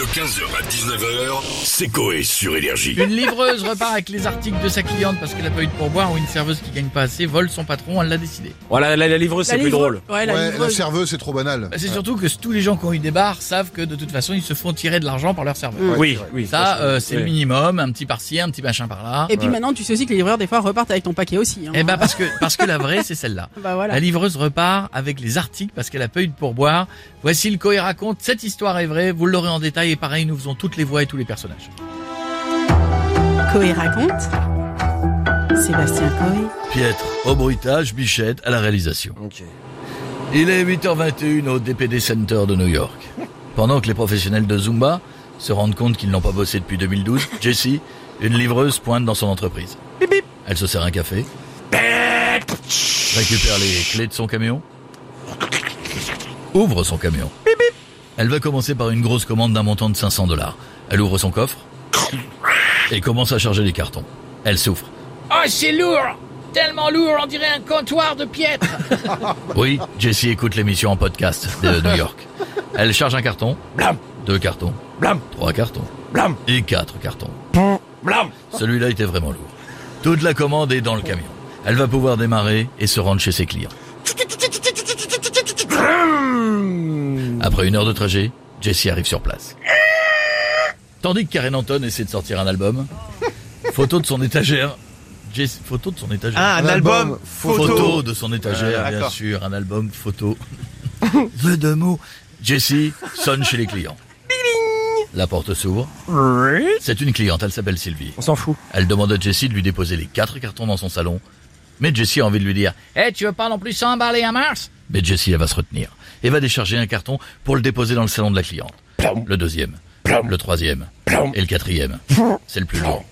De 15h à 19h, c'est Coé sur Énergie. Une livreuse repart avec les articles de sa cliente parce qu'elle a pas eu de pourboire ou une serveuse qui gagne pas assez vole son patron, elle l'a décidé. Voilà, la, la livreuse, c'est plus drôle. Ouais, la Ouais, la livreuse. serveuse, c'est trop banal. Bah, c'est surtout que tous les gens qui ont eu des bars savent que de toute façon ils se font tirer de l'argent par leur serveur. Ouais, oui, oui. Ça, euh, c'est le minimum, un petit par-ci, un petit machin par-là. Et puis maintenant, tu sais aussi que les livreurs, des fois, repartent avec ton paquet aussi. Hein. Eh ben parce que parce que la vraie c'est celle-là. Bah voilà. La livreuse repart avec les articles parce qu'elle a pas eu de pourboire. Voici le Coé raconte. Cette histoire est vraie. Vous l'aurez en détail et pareil, nous faisons toutes les voix et tous les personnages. Coé raconte. Sébastien Coé. Pietre au bruitage, Bichette à la réalisation. Ok. Il est 8h21 au DPD Center de New York. Pendant que les professionnels de Zumba se rendent compte qu'ils n'ont pas bossé depuis 2012, Jessie, une livreuse, pointe dans son entreprise. Elle se sert un café, récupère les clés de son camion, ouvre son camion. Elle va commencer par une grosse commande d'un montant de 500 dollars. Elle ouvre son coffre et commence à charger les cartons. Elle souffre. Oh, c'est lourd Tellement lourd, on dirait un comptoir de piètre Oui, Jessie écoute l'émission en podcast de New York. Elle charge un carton, Blam, deux cartons, blam, trois cartons blam, et quatre cartons. blam. Celui-là était vraiment lourd. Toute la commande est dans le camion. Elle va pouvoir démarrer et se rendre chez ses clients. Après une heure de trajet, Jessie arrive sur place. Tandis que Karen Anton essaie de sortir un album, photo de son étagère. Photo de son étagère. Ah, un, Un album, album photo. photo de son étagère, Ah, bien sûr, un album photo. Jeu de mots. Jessie sonne chez les clients. La porte s'ouvre. C'est une cliente, elle s'appelle Sylvie. On s'en fout. Elle demande à Jessie de lui déposer les quatre cartons dans son salon. Mais Jessie a envie de lui dire Eh, tu veux pas non plus s'emballer à Mars? Mais Jessie, elle va se retenir et va décharger un carton pour le déposer dans le salon de la cliente. Le deuxième, le troisième et le quatrième. C'est le plus long.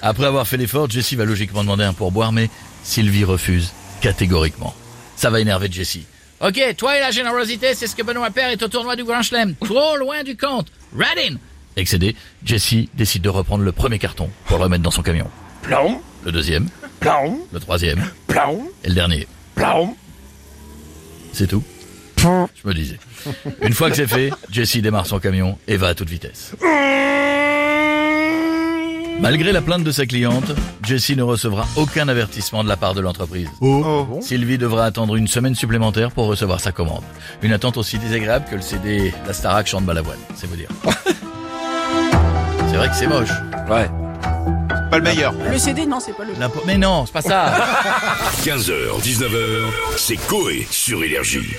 Après avoir fait l'effort, Jessie va logiquement demander un pourboire, mais Sylvie refuse catégoriquement. Ça va énerver Jessie. Ok, toi et la générosité, c'est ce que Benoît Père est au tournoi du Grand Chelem. Trop loin du compte. Radin Excédé, Jessie décide de reprendre le premier carton pour le remettre dans son camion. Le deuxième, plom, le troisième plom, et le dernier. plom. C'est tout Je me disais. Une fois que c'est fait, Jessie démarre son camion et va à toute vitesse. Malgré la plainte de sa cliente, Jessie ne recevra aucun avertissement de la part de l'entreprise. Sylvie devra attendre une semaine supplémentaire pour recevoir sa commande. Une attente aussi désagréable que le CD La Starac chante Balavoine, c'est vous dire. c'est vrai que c'est moche. Ouais. Pas le meilleur. Le CD, non, c'est pas le. La po- Mais non, c'est pas ça 15h, 19h, c'est Coé sur Énergie.